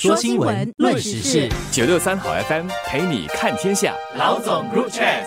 说新闻，论时事，九六三好 FM 陪你看天下。老总 Group Chat，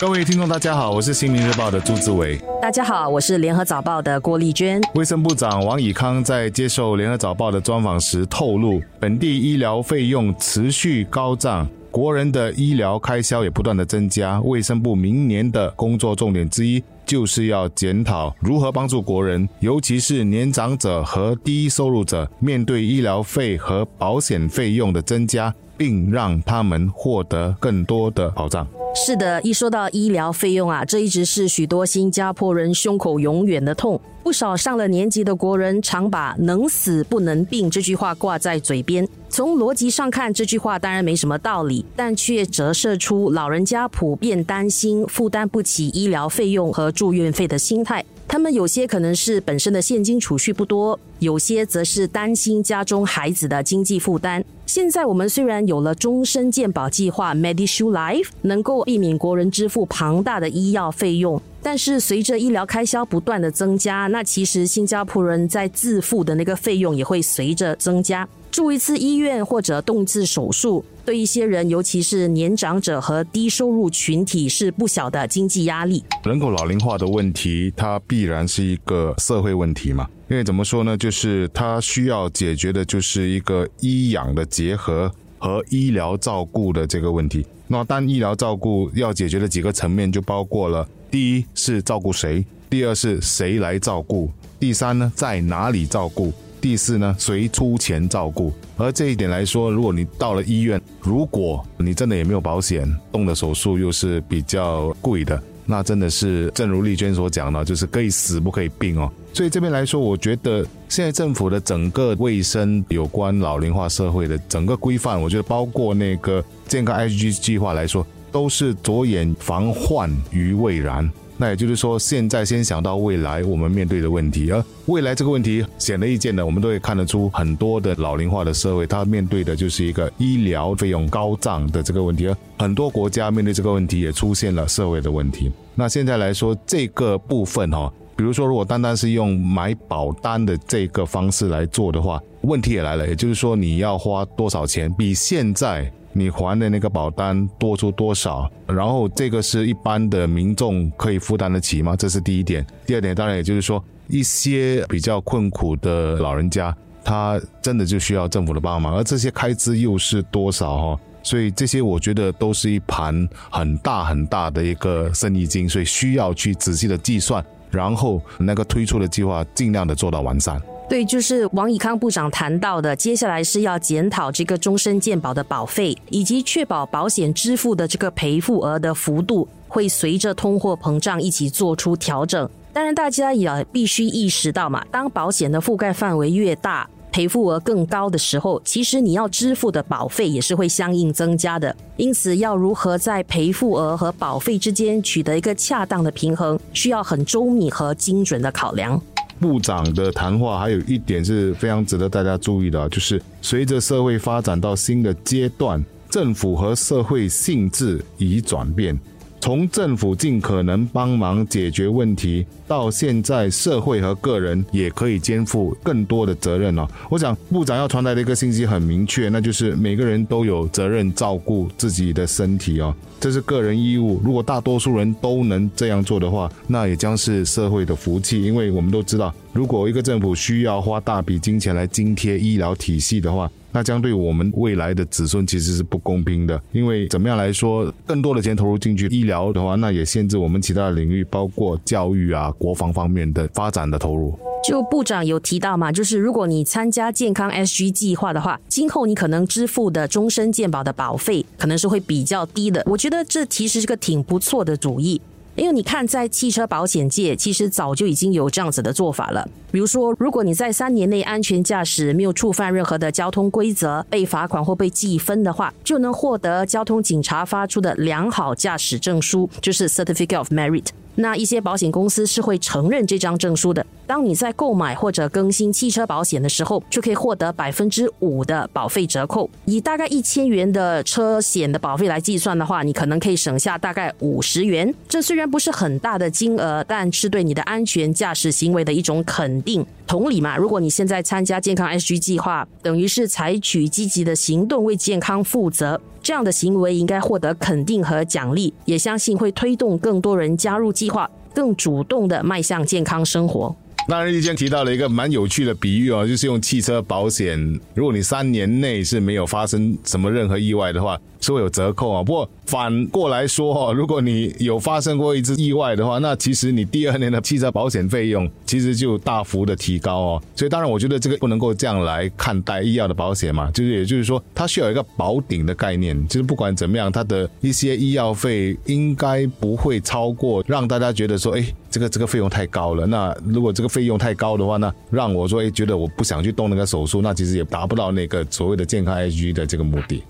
各位听众，大家好，我是《新民日报》的朱志伟。大家好，我是联合早报的郭丽娟。卫生部长王以康在接受联合早报的专访时透露，本地医疗费用持续高涨，国人的医疗开销也不断的增加。卫生部明年的工作重点之一。就是要检讨如何帮助国人，尤其是年长者和低收入者，面对医疗费和保险费用的增加，并让他们获得更多的保障。是的，一说到医疗费用啊，这一直是许多新加坡人胸口永远的痛。不少上了年纪的国人常把“能死不能病”这句话挂在嘴边。从逻辑上看，这句话当然没什么道理，但却折射出老人家普遍担心负担不起医疗费用和住院费的心态。他们有些可能是本身的现金储蓄不多，有些则是担心家中孩子的经济负担。现在我们虽然有了终身健保计划 Medishield Life，能够避免国人支付庞大的医药费用。但是随着医疗开销不断的增加，那其实新加坡人在自付的那个费用也会随着增加。住一次医院或者动次手术，对一些人，尤其是年长者和低收入群体，是不小的经济压力。人口老龄化的问题，它必然是一个社会问题嘛？因为怎么说呢？就是它需要解决的就是一个医养的结合和医疗照顾的这个问题。那单医疗照顾要解决的几个层面，就包括了。第一是照顾谁，第二是谁来照顾，第三呢在哪里照顾，第四呢谁出钱照顾。而这一点来说，如果你到了医院，如果你真的也没有保险，动的手术又是比较贵的，那真的是正如丽娟所讲的，就是可以死不可以病哦。所以这边来说，我觉得现在政府的整个卫生有关老龄化社会的整个规范，我觉得包括那个健康 H G 计划来说。都是着眼防患于未然，那也就是说，现在先想到未来我们面对的问题，而未来这个问题显而易见的，我们都会看得出很多的老龄化的社会，它面对的就是一个医疗费用高涨的这个问题，而很多国家面对这个问题也出现了社会的问题。那现在来说这个部分哈，比如说如果单单是用买保单的这个方式来做的话，问题也来了，也就是说你要花多少钱，比现在。你还的那个保单多出多少？然后这个是一般的民众可以负担得起吗？这是第一点。第二点，当然也就是说，一些比较困苦的老人家，他真的就需要政府的帮忙，而这些开支又是多少？哈，所以这些我觉得都是一盘很大很大的一个生意经，所以需要去仔细的计算，然后那个推出的计划尽量的做到完善。对，就是王以康部长谈到的，接下来是要检讨这个终身健保的保费，以及确保保险支付的这个赔付额的幅度会随着通货膨胀一起做出调整。当然，大家也必须意识到嘛，当保险的覆盖范围越大，赔付额更高的时候，其实你要支付的保费也是会相应增加的。因此，要如何在赔付额和保费之间取得一个恰当的平衡，需要很周密和精准的考量。部长的谈话还有一点是非常值得大家注意的，就是随着社会发展到新的阶段，政府和社会性质已转变。从政府尽可能帮忙解决问题，到现在社会和个人也可以肩负更多的责任了。我想部长要传达的一个信息很明确，那就是每个人都有责任照顾自己的身体哦，这是个人义务。如果大多数人都能这样做的话，那也将是社会的福气。因为我们都知道，如果一个政府需要花大笔金钱来津贴医疗体系的话，那将对我们未来的子孙其实是不公平的，因为怎么样来说，更多的钱投入进去医疗的话，那也限制我们其他的领域，包括教育啊、国防方面的发展的投入。就部长有提到嘛，就是如果你参加健康 SG 计划的话，今后你可能支付的终身健保的保费可能是会比较低的。我觉得这其实是个挺不错的主意。因为你看，在汽车保险界，其实早就已经有这样子的做法了。比如说，如果你在三年内安全驾驶，没有触犯任何的交通规则，被罚款或被记分的话，就能获得交通警察发出的良好驾驶证书，就是 Certificate of Merit。那一些保险公司是会承认这张证书的。当你在购买或者更新汽车保险的时候，就可以获得百分之五的保费折扣。以大概一千元的车险的保费来计算的话，你可能可以省下大概五十元。这虽然不是很大的金额，但是对你的安全驾驶行为的一种肯定。同理嘛，如果你现在参加健康 SG 计划，等于是采取积极的行动为健康负责，这样的行为应该获得肯定和奖励，也相信会推动更多人加入计划，更主动的迈向健康生活。那日间提到了一个蛮有趣的比喻哦，就是用汽车保险，如果你三年内是没有发生什么任何意外的话，是会有折扣啊。不过反过来说哦，如果你有发生过一次意外的话，那其实你第二年的汽车保险费用其实就大幅的提高哦。所以当然，我觉得这个不能够这样来看待医药的保险嘛，就是也就是说，它需要一个保顶的概念，就是不管怎么样，它的一些医药费应该不会超过让大家觉得说，哎，这个这个费用太高了。那如果这个费用太高的话，那让我说，哎，觉得我不想去动那个手术，那其实也达不到那个所谓的健康 H G 的这个目的。